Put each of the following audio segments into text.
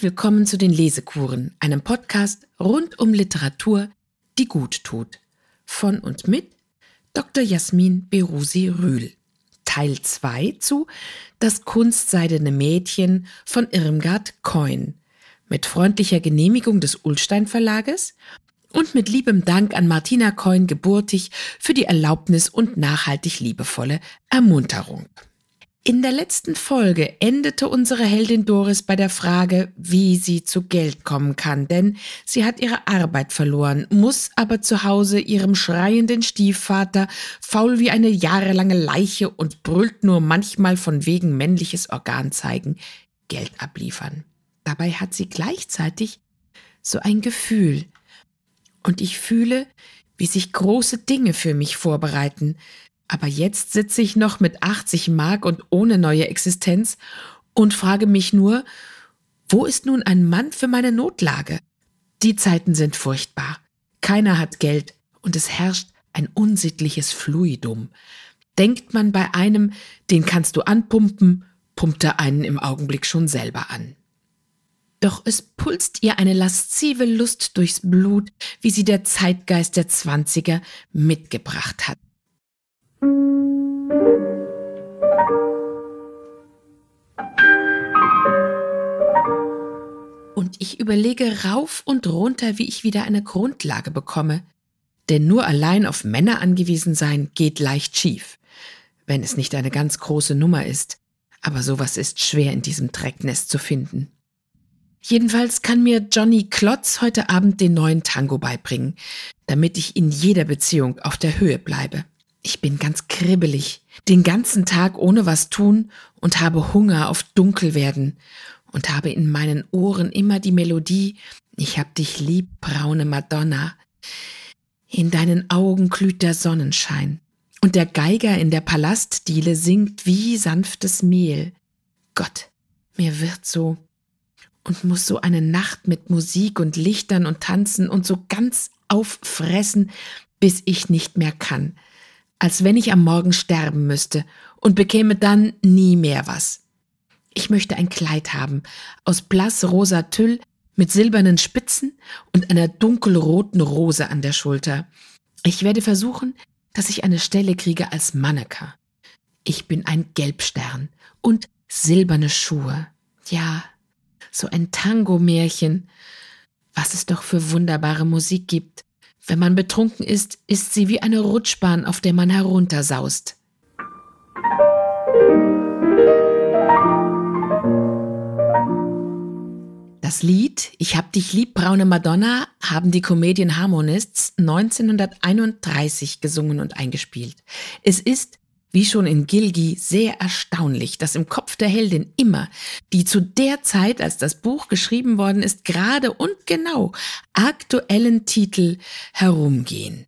Willkommen zu den Lesekuren, einem Podcast rund um Literatur, die gut tut. Von und mit Dr. Jasmin Berusi Rühl. Teil 2 zu Das kunstseidene Mädchen von Irmgard Coin. Mit freundlicher Genehmigung des Ullstein Verlages und mit liebem Dank an Martina Coin geburtig für die Erlaubnis und nachhaltig liebevolle Ermunterung. In der letzten Folge endete unsere Heldin Doris bei der Frage, wie sie zu Geld kommen kann, denn sie hat ihre Arbeit verloren, muss aber zu Hause ihrem schreienden Stiefvater, faul wie eine jahrelange Leiche und brüllt nur manchmal von wegen männliches Organ zeigen, Geld abliefern. Dabei hat sie gleichzeitig so ein Gefühl. Und ich fühle, wie sich große Dinge für mich vorbereiten, aber jetzt sitze ich noch mit 80 Mark und ohne neue Existenz und frage mich nur, wo ist nun ein Mann für meine Notlage? Die Zeiten sind furchtbar. Keiner hat Geld und es herrscht ein unsittliches Fluidum. Denkt man bei einem, den kannst du anpumpen, pumpt er einen im Augenblick schon selber an. Doch es pulst ihr eine laszive Lust durchs Blut, wie sie der Zeitgeist der Zwanziger mitgebracht hat. Und ich überlege rauf und runter, wie ich wieder eine Grundlage bekomme. Denn nur allein auf Männer angewiesen sein geht leicht schief, wenn es nicht eine ganz große Nummer ist. Aber sowas ist schwer in diesem Drecknest zu finden. Jedenfalls kann mir Johnny Klotz heute Abend den neuen Tango beibringen, damit ich in jeder Beziehung auf der Höhe bleibe. Ich bin ganz kribbelig, den ganzen Tag ohne was tun und habe Hunger auf Dunkelwerden und habe in meinen Ohren immer die Melodie Ich hab dich lieb, braune Madonna. In deinen Augen glüht der Sonnenschein und der Geiger in der Palastdiele singt wie sanftes Mehl. Gott, mir wird so und muss so eine Nacht mit Musik und Lichtern und Tanzen und so ganz auffressen, bis ich nicht mehr kann als wenn ich am Morgen sterben müsste und bekäme dann nie mehr was. Ich möchte ein Kleid haben, aus blassrosa Tüll mit silbernen Spitzen und einer dunkelroten Rose an der Schulter. Ich werde versuchen, dass ich eine Stelle kriege als Manneke. Ich bin ein Gelbstern und silberne Schuhe. Ja, so ein Tango-Märchen. Was es doch für wunderbare Musik gibt. Wenn man betrunken ist, ist sie wie eine Rutschbahn, auf der man heruntersaust. Das Lied Ich hab dich lieb, braune Madonna haben die Comedian Harmonists 1931 gesungen und eingespielt. Es ist wie schon in Gilgi sehr erstaunlich, dass im Kopf der Heldin immer die zu der Zeit, als das Buch geschrieben worden ist, gerade und genau aktuellen Titel herumgehen.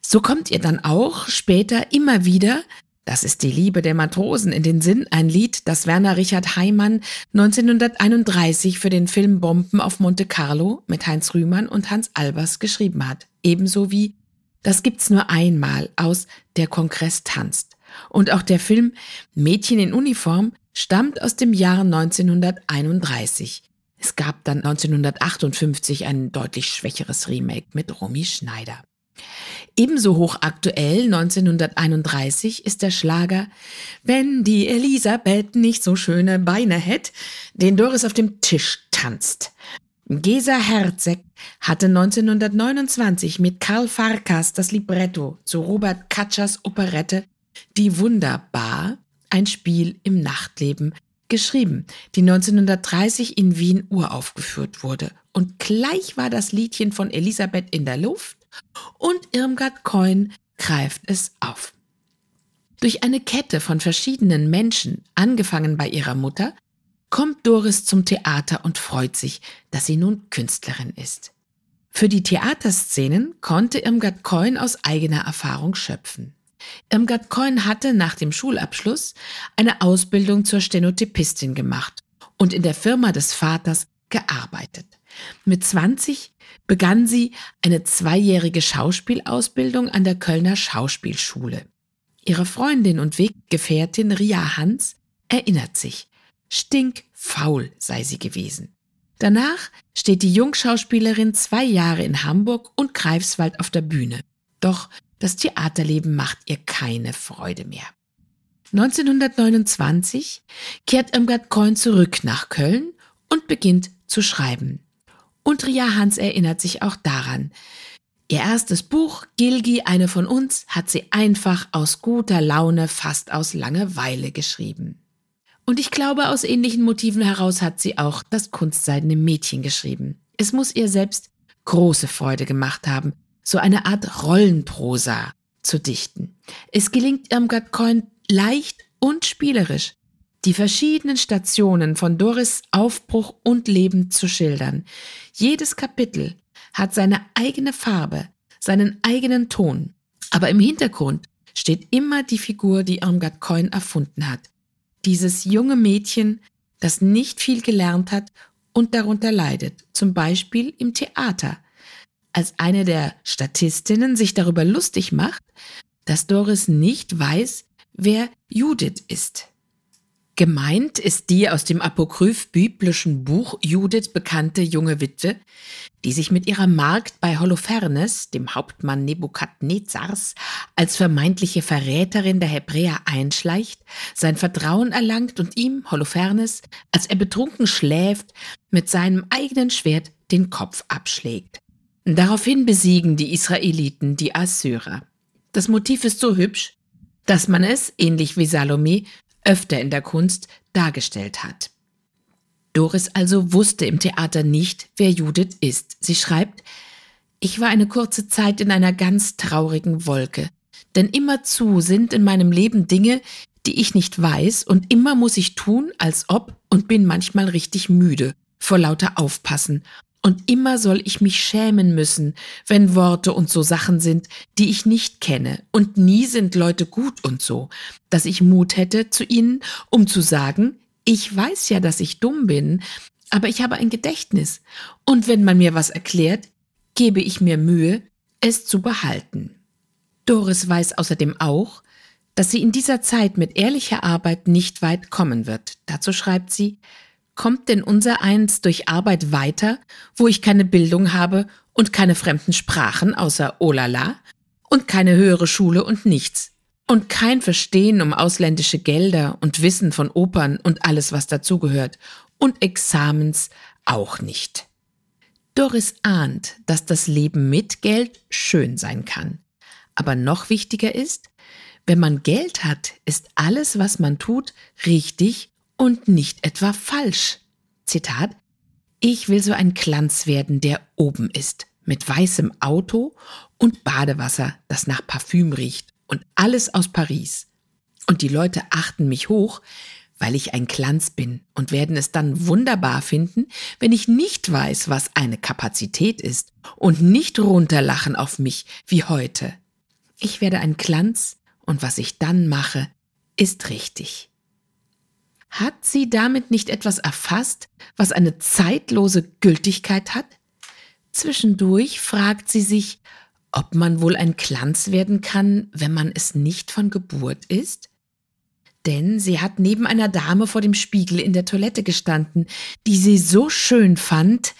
So kommt ihr dann auch später immer wieder das ist die Liebe der Matrosen in den Sinn, ein Lied, das Werner Richard Heimann 1931 für den Film Bomben auf Monte Carlo mit Heinz Rühmann und Hans Albers geschrieben hat. Ebenso wie Das gibt's nur einmal aus Der Kongress tanzt. Und auch der Film Mädchen in Uniform stammt aus dem Jahr 1931. Es gab dann 1958 ein deutlich schwächeres Remake mit Romy Schneider. Ebenso hochaktuell 1931 ist der Schlager Wenn die Elisabeth nicht so schöne Beine hätt, den Doris auf dem Tisch tanzt. Gesa Herzeg hatte 1929 mit Karl Farkas das Libretto zu Robert Katschers Operette die Wunderbar, ein Spiel im Nachtleben, geschrieben, die 1930 in Wien uraufgeführt wurde. Und gleich war das Liedchen von Elisabeth in der Luft und Irmgard Coin greift es auf. Durch eine Kette von verschiedenen Menschen, angefangen bei ihrer Mutter, kommt Doris zum Theater und freut sich, dass sie nun Künstlerin ist. Für die Theaterszenen konnte Irmgard Coin aus eigener Erfahrung schöpfen. Irmgard Coin hatte nach dem Schulabschluss eine Ausbildung zur Stenotypistin gemacht und in der Firma des Vaters gearbeitet. Mit 20 begann sie eine zweijährige Schauspielausbildung an der Kölner Schauspielschule. Ihre Freundin und Weggefährtin Ria Hans erinnert sich. Stinkfrisch faul sei sie gewesen. Danach steht die Jungschauspielerin zwei Jahre in Hamburg und Greifswald auf der Bühne. Doch das Theaterleben macht ihr keine Freude mehr. 1929 kehrt Irmgard Coin zurück nach Köln und beginnt zu schreiben. Und Ria Hans erinnert sich auch daran. Ihr erstes Buch, Gilgi, eine von uns, hat sie einfach aus guter Laune, fast aus Langeweile geschrieben. Und ich glaube, aus ähnlichen Motiven heraus hat sie auch das kunstseidene Mädchen geschrieben. Es muss ihr selbst große Freude gemacht haben, so eine Art Rollenprosa zu dichten. Es gelingt Irmgard Coin leicht und spielerisch, die verschiedenen Stationen von Doris Aufbruch und Leben zu schildern. Jedes Kapitel hat seine eigene Farbe, seinen eigenen Ton. Aber im Hintergrund steht immer die Figur, die Irmgard Coin erfunden hat. Dieses junge Mädchen, das nicht viel gelernt hat und darunter leidet, zum Beispiel im Theater, als eine der Statistinnen sich darüber lustig macht, dass Doris nicht weiß, wer Judith ist. Gemeint ist die aus dem apokryph-biblischen Buch Judith bekannte junge Witwe, die sich mit ihrer Magd bei Holofernes, dem Hauptmann Nebukadnezars, als vermeintliche Verräterin der Hebräer einschleicht, sein Vertrauen erlangt und ihm, Holofernes, als er betrunken schläft, mit seinem eigenen Schwert den Kopf abschlägt. Daraufhin besiegen die Israeliten die Assyrer. Das Motiv ist so hübsch, dass man es, ähnlich wie Salome, öfter in der Kunst dargestellt hat. Doris also wusste im Theater nicht, wer Judith ist. Sie schreibt, ich war eine kurze Zeit in einer ganz traurigen Wolke, denn immerzu sind in meinem Leben Dinge, die ich nicht weiß, und immer muss ich tun, als ob, und bin manchmal richtig müde vor lauter Aufpassen und immer soll ich mich schämen müssen, wenn Worte und so Sachen sind, die ich nicht kenne. Und nie sind Leute gut und so, dass ich Mut hätte zu ihnen, um zu sagen, ich weiß ja, dass ich dumm bin, aber ich habe ein Gedächtnis. Und wenn man mir was erklärt, gebe ich mir Mühe, es zu behalten. Doris weiß außerdem auch, dass sie in dieser Zeit mit ehrlicher Arbeit nicht weit kommen wird. Dazu schreibt sie, kommt denn unser eins durch Arbeit weiter, wo ich keine Bildung habe und keine fremden Sprachen außer Olala und keine höhere Schule und nichts und kein Verstehen um ausländische Gelder und Wissen von Opern und alles, was dazugehört und Examens auch nicht. Doris ahnt, dass das Leben mit Geld schön sein kann. Aber noch wichtiger ist, wenn man Geld hat, ist alles, was man tut, richtig und nicht etwa falsch. Zitat, ich will so ein Glanz werden, der oben ist, mit weißem Auto und Badewasser, das nach Parfüm riecht und alles aus Paris. Und die Leute achten mich hoch, weil ich ein Glanz bin und werden es dann wunderbar finden, wenn ich nicht weiß, was eine Kapazität ist und nicht runterlachen auf mich wie heute. Ich werde ein Glanz und was ich dann mache, ist richtig. Hat sie damit nicht etwas erfasst, was eine zeitlose Gültigkeit hat? Zwischendurch fragt sie sich, ob man wohl ein Glanz werden kann, wenn man es nicht von Geburt ist? Denn sie hat neben einer Dame vor dem Spiegel in der Toilette gestanden, die sie so schön fand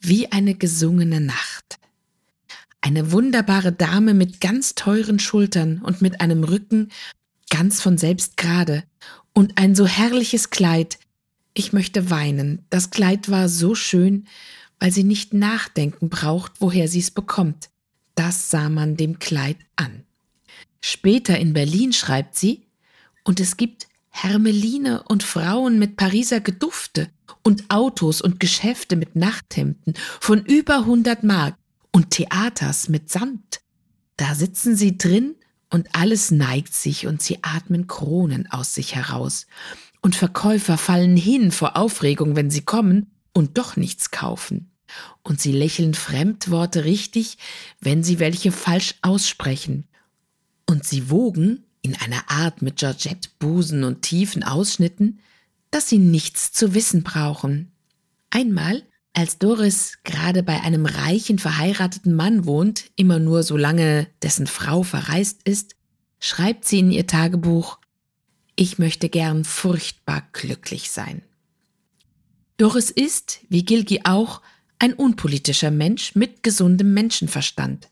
wie eine gesungene Nacht. Eine wunderbare Dame mit ganz teuren Schultern und mit einem Rücken ganz von selbst gerade und ein so herrliches Kleid. Ich möchte weinen. Das Kleid war so schön, weil sie nicht nachdenken braucht, woher sie es bekommt. Das sah man dem Kleid an. Später in Berlin schreibt sie, und es gibt Hermeline und Frauen mit Pariser Gedufte und Autos und Geschäfte mit Nachthemden von über hundert Mark und Theaters mit Samt. Da sitzen sie drin und alles neigt sich und sie atmen Kronen aus sich heraus. Und Verkäufer fallen hin vor Aufregung, wenn sie kommen und doch nichts kaufen. Und sie lächeln Fremdworte richtig, wenn sie welche falsch aussprechen. Und sie wogen, in einer Art mit Georgette Busen und tiefen Ausschnitten, dass sie nichts zu wissen brauchen. Einmal als Doris gerade bei einem reichen verheirateten Mann wohnt, immer nur solange dessen Frau verreist ist, schreibt sie in ihr Tagebuch, ich möchte gern furchtbar glücklich sein. Doris ist, wie Gilgi auch, ein unpolitischer Mensch mit gesundem Menschenverstand.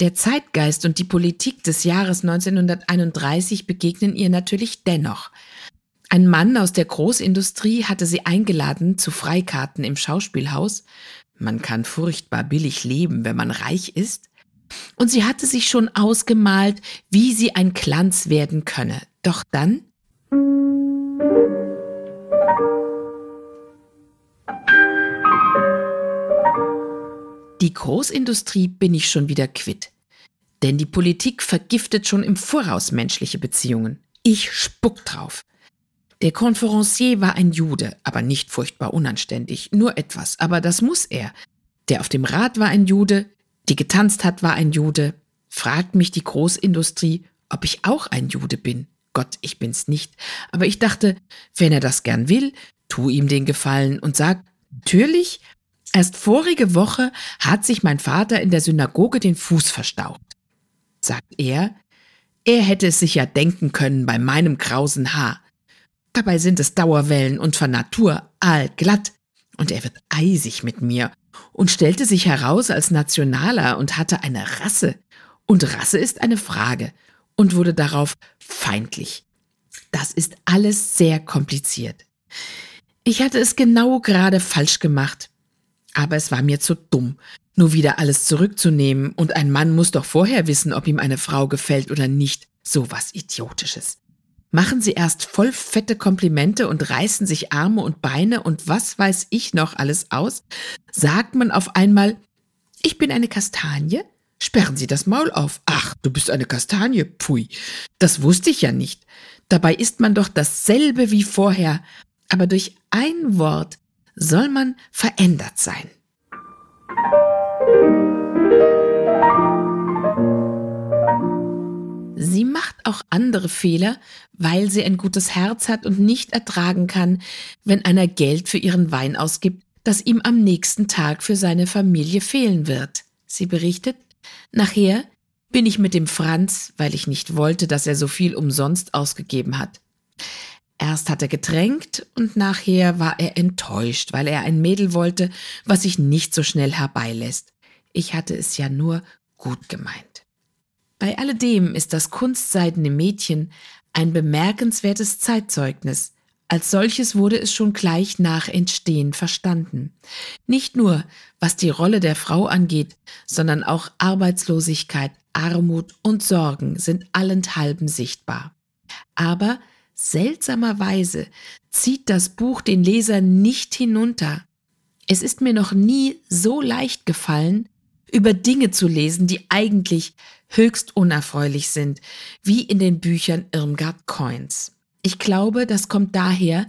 Der Zeitgeist und die Politik des Jahres 1931 begegnen ihr natürlich dennoch. Ein Mann aus der Großindustrie hatte sie eingeladen zu Freikarten im Schauspielhaus. Man kann furchtbar billig leben, wenn man reich ist. Und sie hatte sich schon ausgemalt, wie sie ein Glanz werden könne. Doch dann Die Großindustrie bin ich schon wieder quitt. Denn die Politik vergiftet schon im Voraus menschliche Beziehungen. Ich spuck drauf. Der Konferencier war ein Jude, aber nicht furchtbar unanständig, nur etwas, aber das muss er. Der auf dem Rad war ein Jude, die getanzt hat, war ein Jude. Fragt mich die Großindustrie, ob ich auch ein Jude bin. Gott, ich bin's nicht. Aber ich dachte, wenn er das gern will, tu ihm den Gefallen und sag, natürlich, Erst vorige Woche hat sich mein Vater in der Synagoge den Fuß verstaucht. Sagt er, er hätte es sich ja denken können bei meinem krausen Haar. Dabei sind es Dauerwellen und von Natur allglatt. Und er wird eisig mit mir und stellte sich heraus als Nationaler und hatte eine Rasse. Und Rasse ist eine Frage und wurde darauf feindlich. Das ist alles sehr kompliziert. Ich hatte es genau gerade falsch gemacht. Aber es war mir zu dumm, nur wieder alles zurückzunehmen, und ein Mann muss doch vorher wissen, ob ihm eine Frau gefällt oder nicht. So was Idiotisches. Machen sie erst voll fette Komplimente und reißen sich Arme und Beine und was weiß ich noch alles aus? Sagt man auf einmal, ich bin eine Kastanie? Sperren Sie das Maul auf. Ach, du bist eine Kastanie. Pfui. Das wusste ich ja nicht. Dabei ist man doch dasselbe wie vorher. Aber durch ein Wort soll man verändert sein. Auch andere Fehler, weil sie ein gutes Herz hat und nicht ertragen kann, wenn einer Geld für ihren Wein ausgibt, das ihm am nächsten Tag für seine Familie fehlen wird. Sie berichtet, nachher bin ich mit dem Franz, weil ich nicht wollte, dass er so viel umsonst ausgegeben hat. Erst hat er getränkt und nachher war er enttäuscht, weil er ein Mädel wollte, was sich nicht so schnell herbeilässt. Ich hatte es ja nur gut gemeint. Bei alledem ist das kunstseidene Mädchen ein bemerkenswertes Zeitzeugnis. Als solches wurde es schon gleich nach Entstehen verstanden. Nicht nur, was die Rolle der Frau angeht, sondern auch Arbeitslosigkeit, Armut und Sorgen sind allenthalben sichtbar. Aber Seltsamerweise zieht das Buch den Leser nicht hinunter. Es ist mir noch nie so leicht gefallen, über Dinge zu lesen, die eigentlich höchst unerfreulich sind, wie in den Büchern Irmgard Coins. Ich glaube, das kommt daher,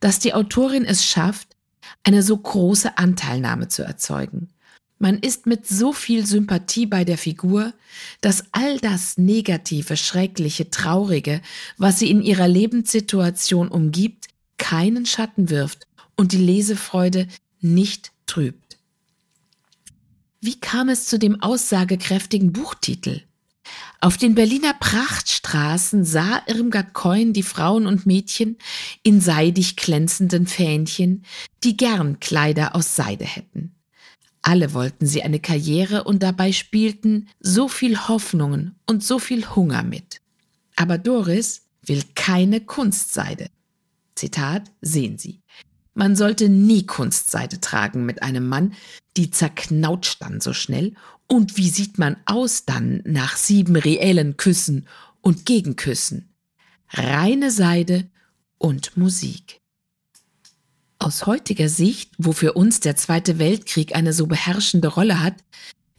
dass die Autorin es schafft, eine so große Anteilnahme zu erzeugen. Man ist mit so viel Sympathie bei der Figur, dass all das Negative, Schreckliche, Traurige, was sie in ihrer Lebenssituation umgibt, keinen Schatten wirft und die Lesefreude nicht trübt. Wie kam es zu dem aussagekräftigen Buchtitel? Auf den Berliner Prachtstraßen sah Irmgard Coin die Frauen und Mädchen in seidig glänzenden Fähnchen, die gern Kleider aus Seide hätten. Alle wollten sie eine Karriere und dabei spielten so viel Hoffnungen und so viel Hunger mit. Aber Doris will keine Kunstseide. Zitat, sehen Sie. Man sollte nie Kunstseide tragen mit einem Mann, die zerknautscht dann so schnell. Und wie sieht man aus dann nach sieben reellen Küssen und Gegenküssen? Reine Seide und Musik. Aus heutiger Sicht, wo für uns der Zweite Weltkrieg eine so beherrschende Rolle hat,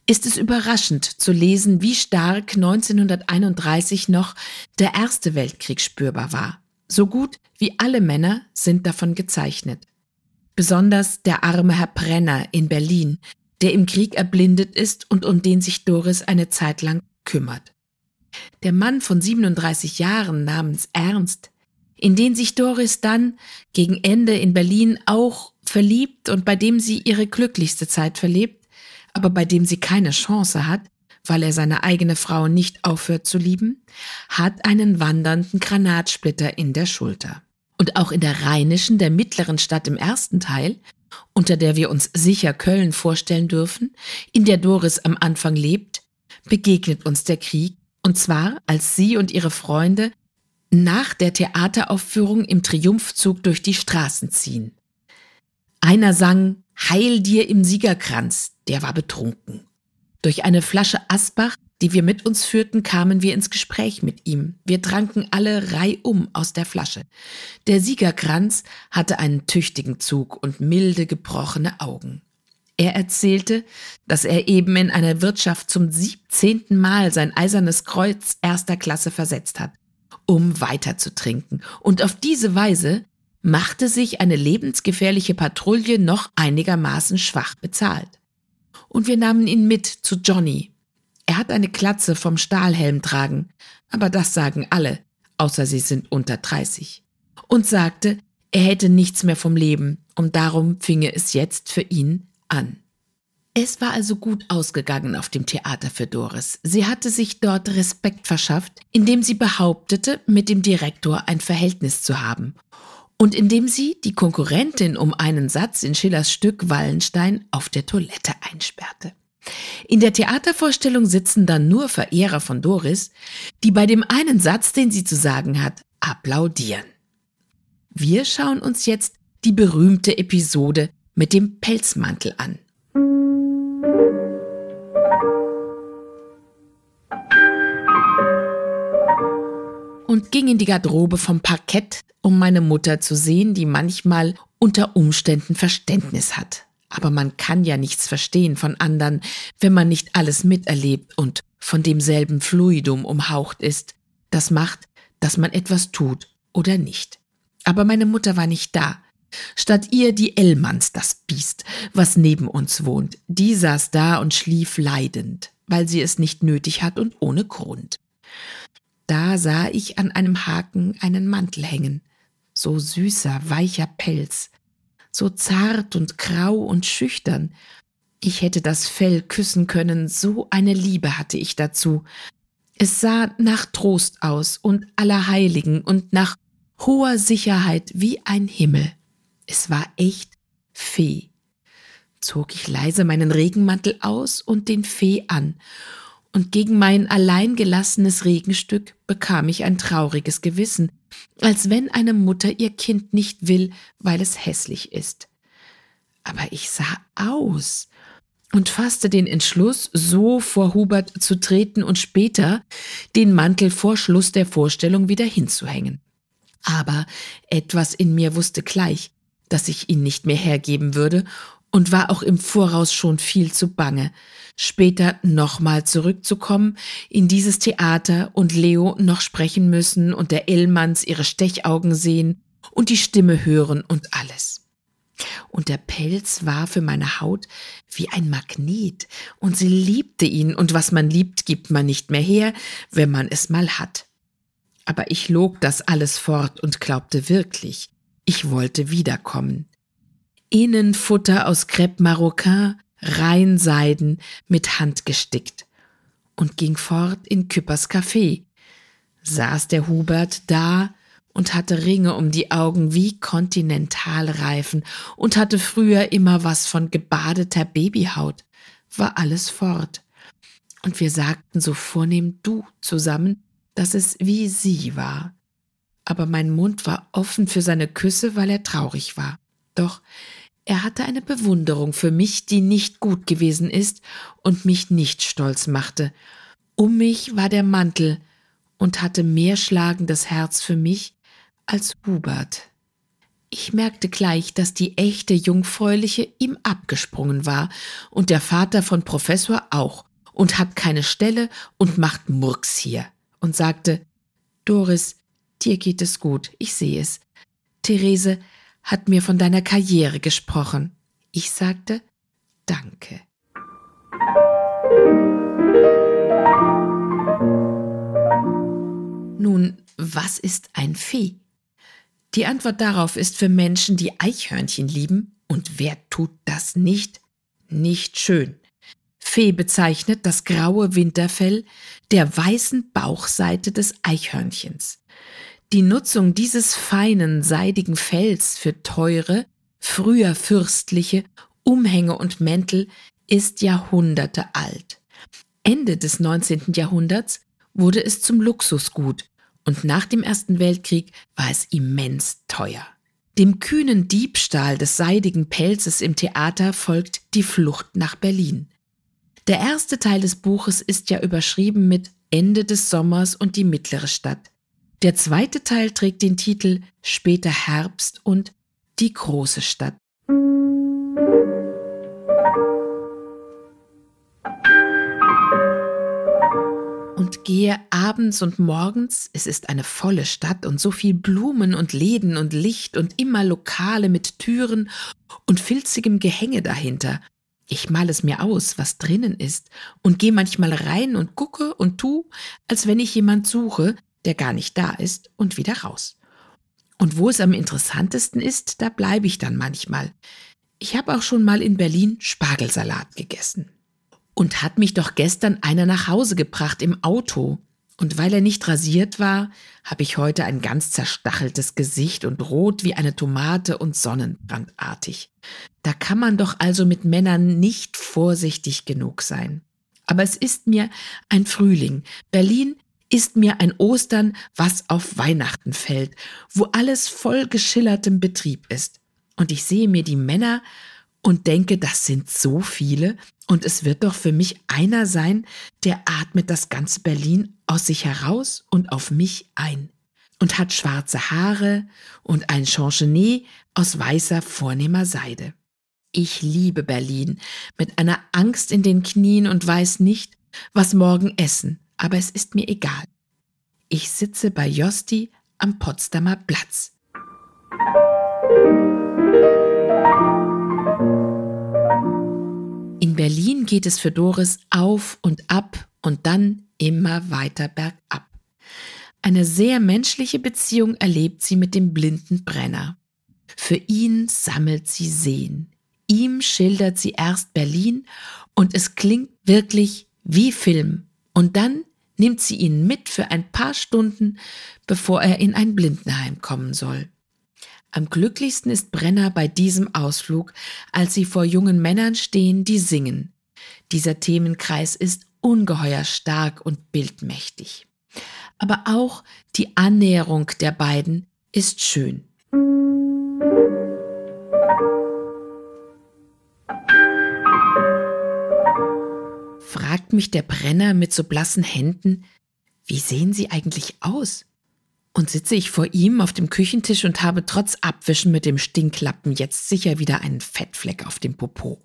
ist es überraschend zu lesen, wie stark 1931 noch der Erste Weltkrieg spürbar war. So gut wie alle Männer sind davon gezeichnet. Besonders der arme Herr Brenner in Berlin, der im Krieg erblindet ist und um den sich Doris eine Zeit lang kümmert. Der Mann von 37 Jahren namens Ernst in den sich Doris dann gegen Ende in Berlin auch verliebt und bei dem sie ihre glücklichste Zeit verlebt, aber bei dem sie keine Chance hat, weil er seine eigene Frau nicht aufhört zu lieben, hat einen wandernden Granatsplitter in der Schulter. Und auch in der rheinischen, der mittleren Stadt im ersten Teil, unter der wir uns sicher Köln vorstellen dürfen, in der Doris am Anfang lebt, begegnet uns der Krieg, und zwar als sie und ihre Freunde nach der Theateraufführung im Triumphzug durch die Straßen ziehen. Einer sang Heil dir im Siegerkranz, der war betrunken. Durch eine Flasche Asbach, die wir mit uns führten, kamen wir ins Gespräch mit ihm. Wir tranken alle reihum aus der Flasche. Der Siegerkranz hatte einen tüchtigen Zug und milde gebrochene Augen. Er erzählte, dass er eben in einer Wirtschaft zum siebzehnten Mal sein eisernes Kreuz erster Klasse versetzt hat, um weiter zu trinken. Und auf diese Weise machte sich eine lebensgefährliche Patrouille noch einigermaßen schwach bezahlt. Und wir nahmen ihn mit zu Johnny. Er hat eine Klatze vom Stahlhelm tragen, aber das sagen alle, außer sie sind unter 30. Und sagte, er hätte nichts mehr vom Leben und darum finge es jetzt für ihn an. Es war also gut ausgegangen auf dem Theater für Doris. Sie hatte sich dort Respekt verschafft, indem sie behauptete, mit dem Direktor ein Verhältnis zu haben und indem sie die Konkurrentin um einen Satz in Schillers Stück Wallenstein auf der Toilette einsperrte. In der Theatervorstellung sitzen dann nur Verehrer von Doris, die bei dem einen Satz, den sie zu sagen hat, applaudieren. Wir schauen uns jetzt die berühmte Episode mit dem Pelzmantel an. Und ging in die Garderobe vom Parkett, um meine Mutter zu sehen, die manchmal unter Umständen Verständnis hat. Aber man kann ja nichts verstehen von anderen, wenn man nicht alles miterlebt und von demselben Fluidum umhaucht ist. Das macht, dass man etwas tut oder nicht. Aber meine Mutter war nicht da. Statt ihr die Ellmanns, das Biest, was neben uns wohnt. Die saß da und schlief leidend, weil sie es nicht nötig hat und ohne Grund. Da sah ich an einem Haken einen Mantel hängen, so süßer, weicher Pelz, so zart und grau und schüchtern. Ich hätte das Fell küssen können, so eine Liebe hatte ich dazu. Es sah nach Trost aus und Allerheiligen und nach hoher Sicherheit wie ein Himmel. Es war echt Fee. Zog ich leise meinen Regenmantel aus und den Fee an und gegen mein allein gelassenes Regenstück bekam ich ein trauriges Gewissen, als wenn eine Mutter ihr Kind nicht will, weil es hässlich ist. Aber ich sah aus und fasste den Entschluss, so vor Hubert zu treten und später den Mantel vor Schluss der Vorstellung wieder hinzuhängen. Aber etwas in mir wusste gleich, dass ich ihn nicht mehr hergeben würde und war auch im Voraus schon viel zu bange, später nochmal zurückzukommen in dieses Theater und Leo noch sprechen müssen und der Ellmanns ihre Stechaugen sehen und die Stimme hören und alles. Und der Pelz war für meine Haut wie ein Magnet, und sie liebte ihn, und was man liebt, gibt man nicht mehr her, wenn man es mal hat. Aber ich log das alles fort und glaubte wirklich, ich wollte wiederkommen. Innenfutter aus Crêpe Marocain, Reinseiden mit Hand gestickt und ging fort in Küppers Café. Saß der Hubert da und hatte Ringe um die Augen wie Kontinentalreifen und hatte früher immer was von gebadeter Babyhaut. War alles fort. Und wir sagten so vornehm du zusammen, dass es wie sie war. Aber mein Mund war offen für seine Küsse, weil er traurig war. Doch er hatte eine Bewunderung für mich, die nicht gut gewesen ist und mich nicht stolz machte. Um mich war der Mantel und hatte mehr schlagendes Herz für mich als Hubert. Ich merkte gleich, dass die echte Jungfräuliche ihm abgesprungen war und der Vater von Professor auch und hat keine Stelle und macht Murks hier und sagte, Doris, dir geht es gut, ich sehe es. Therese, hat mir von deiner Karriere gesprochen. Ich sagte Danke. Nun, was ist ein Fee? Die Antwort darauf ist für Menschen, die Eichhörnchen lieben, und wer tut das nicht? Nicht schön. Fee bezeichnet das graue Winterfell der weißen Bauchseite des Eichhörnchens. Die Nutzung dieses feinen, seidigen Fells für teure, früher fürstliche Umhänge und Mäntel ist Jahrhunderte alt. Ende des 19. Jahrhunderts wurde es zum Luxusgut und nach dem Ersten Weltkrieg war es immens teuer. Dem kühnen Diebstahl des seidigen Pelzes im Theater folgt die Flucht nach Berlin. Der erste Teil des Buches ist ja überschrieben mit Ende des Sommers und die mittlere Stadt. Der zweite Teil trägt den Titel Später Herbst und Die große Stadt. und gehe abends und morgens, es ist eine volle Stadt und so viel Blumen und Läden und Licht und immer Lokale mit Türen und filzigem Gehänge dahinter. Ich mal es mir aus, was drinnen ist, und gehe manchmal rein und gucke und tu, als wenn ich jemand suche, der gar nicht da ist, und wieder raus. Und wo es am interessantesten ist, da bleibe ich dann manchmal. Ich habe auch schon mal in Berlin Spargelsalat gegessen. Und hat mich doch gestern einer nach Hause gebracht im Auto. Und weil er nicht rasiert war, habe ich heute ein ganz zerstacheltes Gesicht und rot wie eine Tomate und sonnenbrandartig. Da kann man doch also mit Männern nicht vorsichtig genug sein. Aber es ist mir ein Frühling. Berlin ist mir ein Ostern, was auf Weihnachten fällt, wo alles voll geschillertem Betrieb ist. Und ich sehe mir die Männer und denke, das sind so viele und es wird doch für mich einer sein, der atmet das ganze Berlin aus sich heraus und auf mich ein und hat schwarze Haare und ein Changenet aus weißer vornehmer Seide. Ich liebe Berlin mit einer Angst in den Knien und weiß nicht, was morgen essen, aber es ist mir egal. Ich sitze bei Josti am Potsdamer Platz. In Berlin geht es für Doris auf und ab und dann immer weiter bergab. Eine sehr menschliche Beziehung erlebt sie mit dem blinden Brenner. Für ihn sammelt sie Seen. Ihm schildert sie erst Berlin und es klingt wirklich wie Film. Und dann nimmt sie ihn mit für ein paar Stunden, bevor er in ein Blindenheim kommen soll. Am glücklichsten ist Brenner bei diesem Ausflug, als sie vor jungen Männern stehen, die singen. Dieser Themenkreis ist ungeheuer stark und bildmächtig. Aber auch die Annäherung der beiden ist schön. Fragt mich der Brenner mit so blassen Händen, wie sehen Sie eigentlich aus? Und sitze ich vor ihm auf dem Küchentisch und habe trotz Abwischen mit dem Stinklappen jetzt sicher wieder einen Fettfleck auf dem Popo.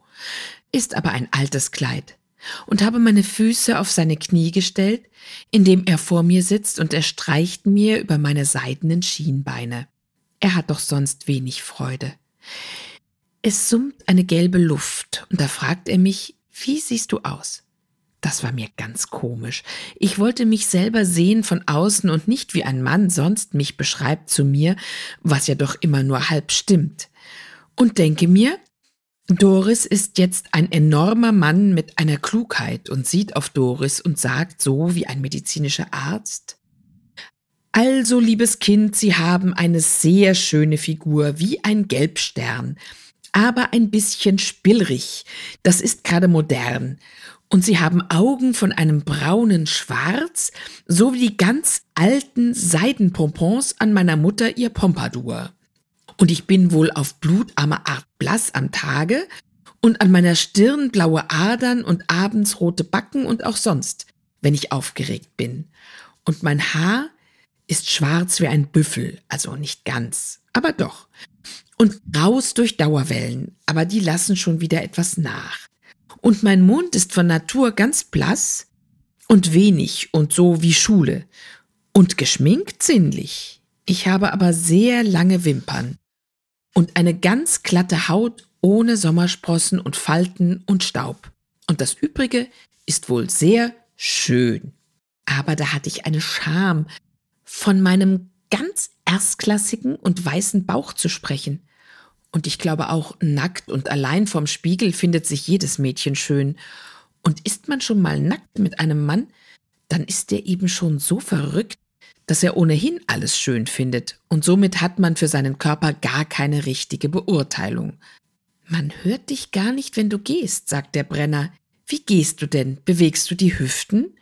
Ist aber ein altes Kleid. Und habe meine Füße auf seine Knie gestellt, indem er vor mir sitzt und er streicht mir über meine seidenen Schienbeine. Er hat doch sonst wenig Freude. Es summt eine gelbe Luft und da fragt er mich, wie siehst du aus? Das war mir ganz komisch. Ich wollte mich selber sehen von außen und nicht wie ein Mann sonst mich beschreibt zu mir, was ja doch immer nur halb stimmt. Und denke mir, Doris ist jetzt ein enormer Mann mit einer Klugheit und sieht auf Doris und sagt so wie ein medizinischer Arzt, also, liebes Kind, Sie haben eine sehr schöne Figur, wie ein Gelbstern, aber ein bisschen spillrig. Das ist gerade modern und sie haben Augen von einem braunen Schwarz, so wie die ganz alten Seidenpompons an meiner Mutter ihr Pompadour. Und ich bin wohl auf blutarmer Art blass am Tage und an meiner Stirn blaue Adern und abends rote Backen und auch sonst, wenn ich aufgeregt bin. Und mein Haar ist schwarz wie ein Büffel, also nicht ganz, aber doch. Und raus durch Dauerwellen, aber die lassen schon wieder etwas nach. Und mein Mund ist von Natur ganz blass und wenig und so wie Schule. Und geschminkt sinnlich. Ich habe aber sehr lange Wimpern und eine ganz glatte Haut ohne Sommersprossen und Falten und Staub. Und das Übrige ist wohl sehr schön. Aber da hatte ich eine Scham, von meinem ganz erstklassigen und weißen Bauch zu sprechen. Und ich glaube auch, nackt und allein vorm Spiegel findet sich jedes Mädchen schön. Und ist man schon mal nackt mit einem Mann, dann ist der eben schon so verrückt, dass er ohnehin alles schön findet und somit hat man für seinen Körper gar keine richtige Beurteilung. Man hört dich gar nicht, wenn du gehst, sagt der Brenner. Wie gehst du denn? Bewegst du die Hüften?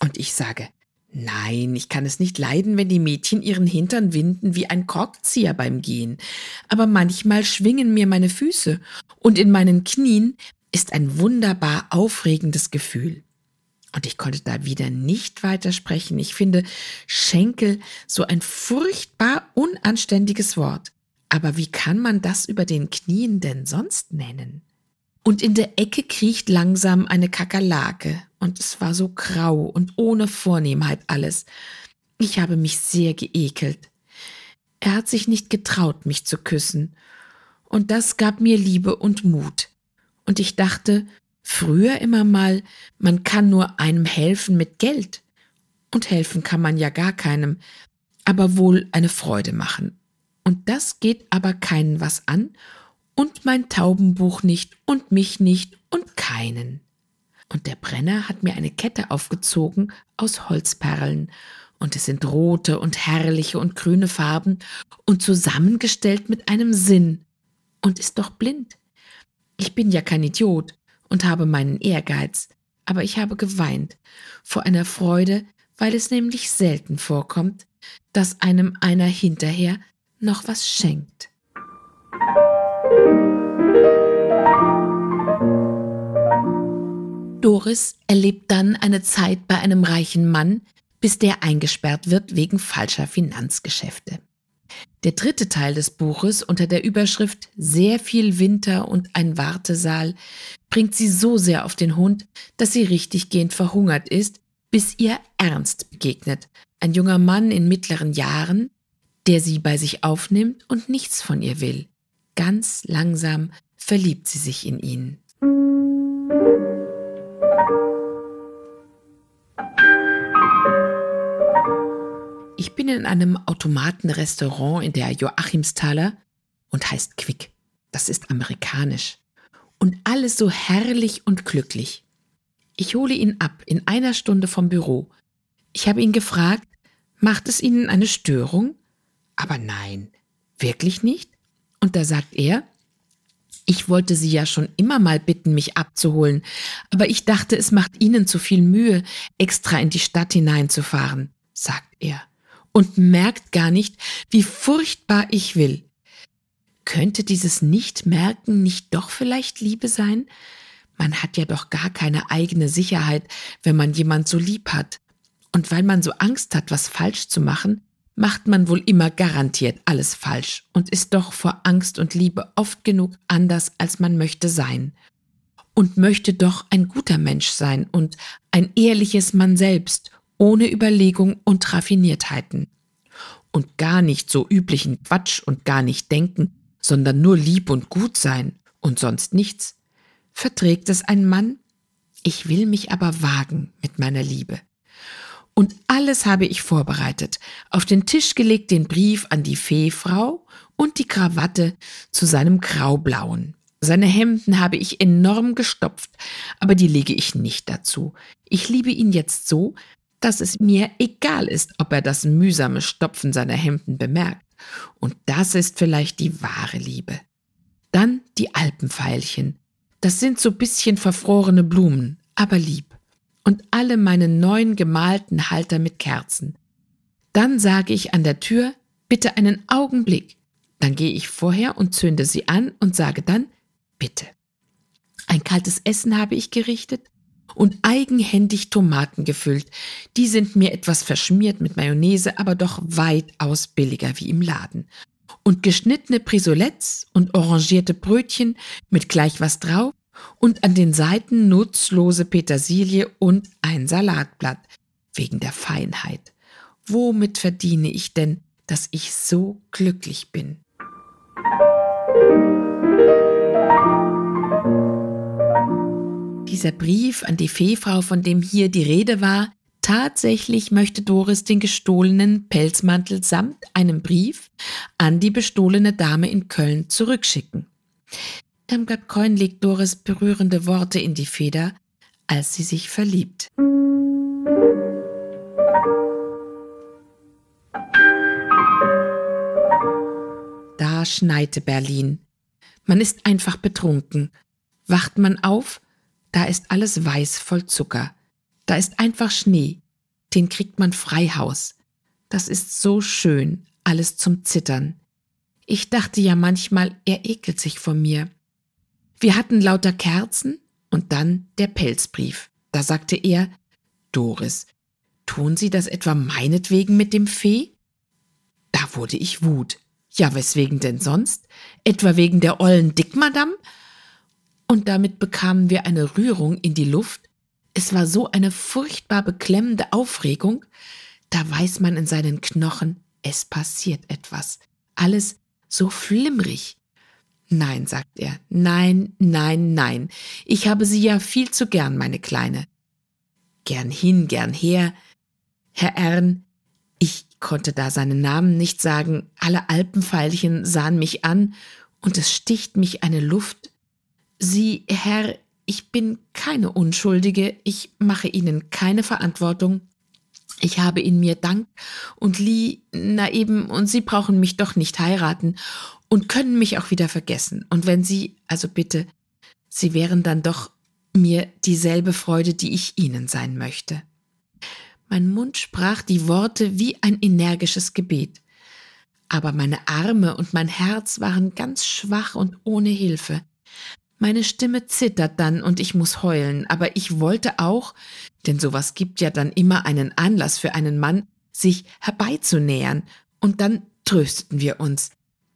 Und ich sage, Nein, ich kann es nicht leiden, wenn die Mädchen ihren Hintern winden wie ein Korkzieher beim Gehen. Aber manchmal schwingen mir meine Füße und in meinen Knien ist ein wunderbar aufregendes Gefühl. Und ich konnte da wieder nicht weitersprechen. Ich finde Schenkel so ein furchtbar unanständiges Wort. Aber wie kann man das über den Knien denn sonst nennen? Und in der Ecke kriecht langsam eine Kakerlake, und es war so grau und ohne Vornehmheit alles. Ich habe mich sehr geekelt. Er hat sich nicht getraut, mich zu küssen, und das gab mir Liebe und Mut. Und ich dachte, früher immer mal, man kann nur einem helfen mit Geld. Und helfen kann man ja gar keinem, aber wohl eine Freude machen. Und das geht aber keinen was an und mein Taubenbuch nicht und mich nicht und keinen. Und der Brenner hat mir eine Kette aufgezogen aus Holzperlen, und es sind rote und herrliche und grüne Farben und zusammengestellt mit einem Sinn und ist doch blind. Ich bin ja kein Idiot und habe meinen Ehrgeiz, aber ich habe geweint vor einer Freude, weil es nämlich selten vorkommt, dass einem einer hinterher noch was schenkt. Doris erlebt dann eine Zeit bei einem reichen Mann, bis der eingesperrt wird wegen falscher Finanzgeschäfte. Der dritte Teil des Buches unter der Überschrift Sehr viel Winter und ein Wartesaal bringt sie so sehr auf den Hund, dass sie richtiggehend verhungert ist, bis ihr Ernst begegnet, ein junger Mann in mittleren Jahren, der sie bei sich aufnimmt und nichts von ihr will. Ganz langsam verliebt sie sich in ihn. Bin in einem Automatenrestaurant in der Joachimsthaler und heißt Quick. Das ist amerikanisch. Und alles so herrlich und glücklich. Ich hole ihn ab in einer Stunde vom Büro. Ich habe ihn gefragt, macht es Ihnen eine Störung? Aber nein, wirklich nicht? Und da sagt er, ich wollte Sie ja schon immer mal bitten, mich abzuholen, aber ich dachte, es macht Ihnen zu viel Mühe, extra in die Stadt hineinzufahren, sagt er, und merkt gar nicht, wie furchtbar ich will. Könnte dieses Nicht-Merken nicht doch vielleicht Liebe sein? Man hat ja doch gar keine eigene Sicherheit, wenn man jemand so lieb hat. Und weil man so Angst hat, was falsch zu machen, macht man wohl immer garantiert alles falsch und ist doch vor Angst und Liebe oft genug anders, als man möchte sein. Und möchte doch ein guter Mensch sein und ein ehrliches Mann selbst, ohne Überlegung und Raffiniertheiten. Und gar nicht so üblichen Quatsch und gar nicht denken, sondern nur lieb und gut sein und sonst nichts. Verträgt es ein Mann? Ich will mich aber wagen mit meiner Liebe. Und alles habe ich vorbereitet. Auf den Tisch gelegt den Brief an die Feefrau und die Krawatte zu seinem graublauen. Seine Hemden habe ich enorm gestopft, aber die lege ich nicht dazu. Ich liebe ihn jetzt so, dass es mir egal ist, ob er das mühsame Stopfen seiner Hemden bemerkt. Und das ist vielleicht die wahre Liebe. Dann die Alpenveilchen. Das sind so bisschen verfrorene Blumen, aber lieb und alle meine neuen gemalten Halter mit Kerzen. Dann sage ich an der Tür, bitte einen Augenblick. Dann gehe ich vorher und zünde sie an und sage dann, bitte. Ein kaltes Essen habe ich gerichtet und eigenhändig Tomaten gefüllt. Die sind mir etwas verschmiert mit Mayonnaise, aber doch weitaus billiger wie im Laden. Und geschnittene Prisolettes und orangierte Brötchen mit gleich was drauf und an den Seiten nutzlose Petersilie und ein Salatblatt wegen der Feinheit. Womit verdiene ich denn, dass ich so glücklich bin? dieser Brief an die Fehfrau, von dem hier die Rede war, tatsächlich möchte Doris den gestohlenen Pelzmantel samt einem Brief an die bestohlene Dame in Köln zurückschicken. Irmgard Coin legt Doris berührende Worte in die Feder, als sie sich verliebt. Da schneite Berlin. Man ist einfach betrunken. Wacht man auf, da ist alles weiß voll Zucker. Da ist einfach Schnee. Den kriegt man Freihaus. Das ist so schön, alles zum Zittern. Ich dachte ja manchmal, er ekelt sich vor mir. Wir hatten lauter Kerzen und dann der Pelzbrief. Da sagte er, Doris, tun Sie das etwa meinetwegen mit dem Fee? Da wurde ich wut. Ja, weswegen denn sonst? Etwa wegen der ollen Dickmadam? Und damit bekamen wir eine Rührung in die Luft. Es war so eine furchtbar beklemmende Aufregung. Da weiß man in seinen Knochen, es passiert etwas. Alles so flimmerig. Nein, sagt er, nein, nein, nein. Ich habe Sie ja viel zu gern, meine Kleine. Gern hin, gern her. Herr Ern, ich konnte da seinen Namen nicht sagen, alle Alpenveilchen sahen mich an, und es sticht mich eine Luft. Sie, Herr, ich bin keine Unschuldige, ich mache Ihnen keine Verantwortung. Ich habe in mir Dank und Lie, na eben, und Sie brauchen mich doch nicht heiraten und können mich auch wieder vergessen. Und wenn Sie, also bitte, Sie wären dann doch mir dieselbe Freude, die ich Ihnen sein möchte. Mein Mund sprach die Worte wie ein energisches Gebet. Aber meine Arme und mein Herz waren ganz schwach und ohne Hilfe. Meine Stimme zittert dann und ich muss heulen, aber ich wollte auch, denn sowas gibt ja dann immer einen Anlass für einen Mann, sich herbeizunähern, und dann trösteten wir uns,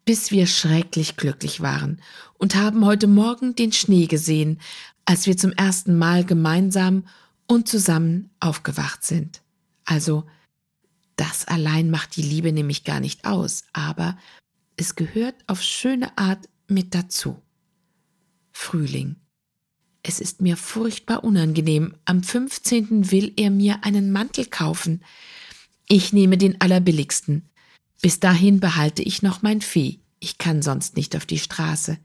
bis wir schrecklich glücklich waren und haben heute Morgen den Schnee gesehen, als wir zum ersten Mal gemeinsam und zusammen aufgewacht sind. Also, das allein macht die Liebe nämlich gar nicht aus, aber es gehört auf schöne Art mit dazu. Frühling. Es ist mir furchtbar unangenehm. Am 15. will er mir einen Mantel kaufen. Ich nehme den allerbilligsten. Bis dahin behalte ich noch mein Vieh. Ich kann sonst nicht auf die Straße.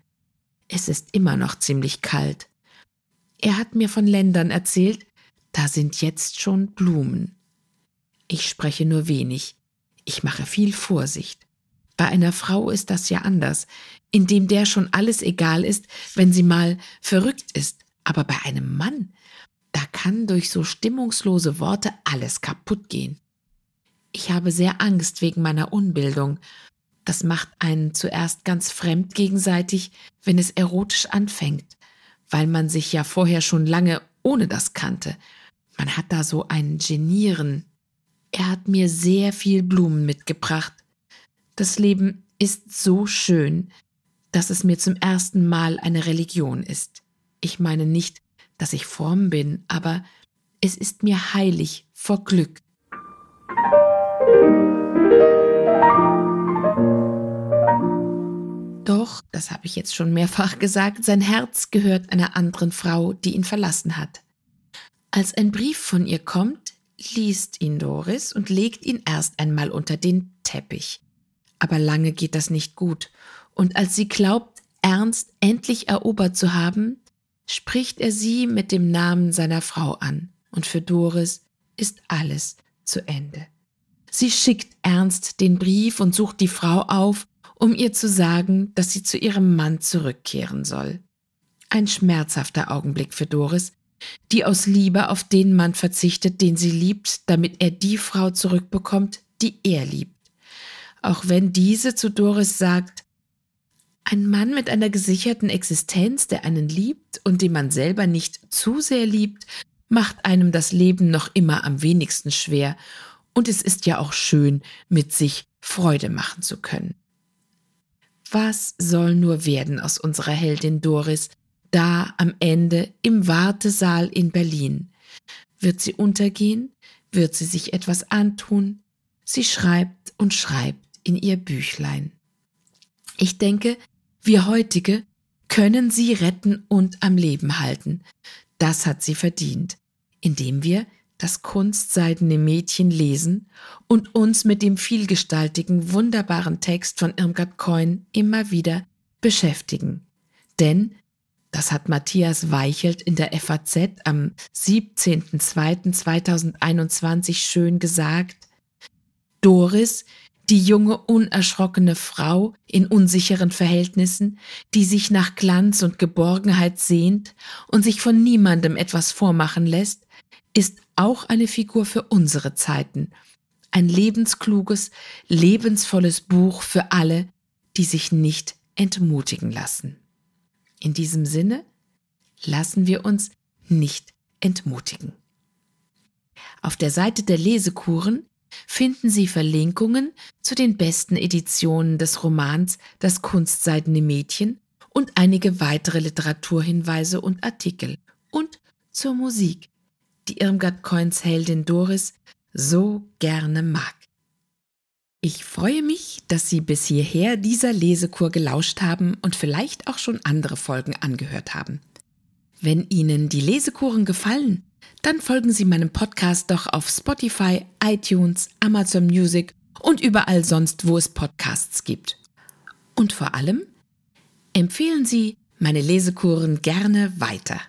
Es ist immer noch ziemlich kalt. Er hat mir von Ländern erzählt, da sind jetzt schon Blumen. Ich spreche nur wenig. Ich mache viel Vorsicht. Bei einer Frau ist das ja anders, indem der schon alles egal ist, wenn sie mal verrückt ist. Aber bei einem Mann, da kann durch so stimmungslose Worte alles kaputt gehen. Ich habe sehr Angst wegen meiner Unbildung. Das macht einen zuerst ganz fremd gegenseitig, wenn es erotisch anfängt, weil man sich ja vorher schon lange ohne das kannte. Man hat da so ein Genieren, er hat mir sehr viel Blumen mitgebracht. Das Leben ist so schön, dass es mir zum ersten Mal eine Religion ist. Ich meine nicht, dass ich fromm bin, aber es ist mir heilig vor Glück. Doch, das habe ich jetzt schon mehrfach gesagt, sein Herz gehört einer anderen Frau, die ihn verlassen hat. Als ein Brief von ihr kommt, liest ihn Doris und legt ihn erst einmal unter den Teppich. Aber lange geht das nicht gut, und als sie glaubt, Ernst endlich erobert zu haben, spricht er sie mit dem Namen seiner Frau an, und für Doris ist alles zu Ende. Sie schickt Ernst den Brief und sucht die Frau auf, um ihr zu sagen, dass sie zu ihrem Mann zurückkehren soll. Ein schmerzhafter Augenblick für Doris, die aus Liebe auf den Mann verzichtet, den sie liebt, damit er die Frau zurückbekommt, die er liebt. Auch wenn diese zu Doris sagt, ein Mann mit einer gesicherten Existenz, der einen liebt und den man selber nicht zu sehr liebt, macht einem das Leben noch immer am wenigsten schwer, und es ist ja auch schön, mit sich Freude machen zu können. Was soll nur werden aus unserer Heldin Doris, da am Ende im Wartesaal in Berlin. Wird sie untergehen? Wird sie sich etwas antun? Sie schreibt und schreibt in ihr Büchlein. Ich denke, wir heutige können sie retten und am Leben halten. Das hat sie verdient, indem wir das kunstseidene Mädchen lesen und uns mit dem vielgestaltigen, wunderbaren Text von Irmgard Coin immer wieder beschäftigen. Denn das hat Matthias Weichelt in der FAZ am 17.02.2021 schön gesagt. Doris, die junge, unerschrockene Frau in unsicheren Verhältnissen, die sich nach Glanz und Geborgenheit sehnt und sich von niemandem etwas vormachen lässt, ist auch eine Figur für unsere Zeiten. Ein lebenskluges, lebensvolles Buch für alle, die sich nicht entmutigen lassen. In diesem Sinne lassen wir uns nicht entmutigen. Auf der Seite der Lesekuren finden Sie Verlinkungen zu den besten Editionen des Romans Das kunstseidene Mädchen und einige weitere Literaturhinweise und Artikel und zur Musik, die Irmgard Coins Heldin Doris so gerne mag. Ich freue mich, dass Sie bis hierher dieser Lesekur gelauscht haben und vielleicht auch schon andere Folgen angehört haben. Wenn Ihnen die Lesekuren gefallen, dann folgen Sie meinem Podcast doch auf Spotify, iTunes, Amazon Music und überall sonst, wo es Podcasts gibt. Und vor allem empfehlen Sie meine Lesekuren gerne weiter.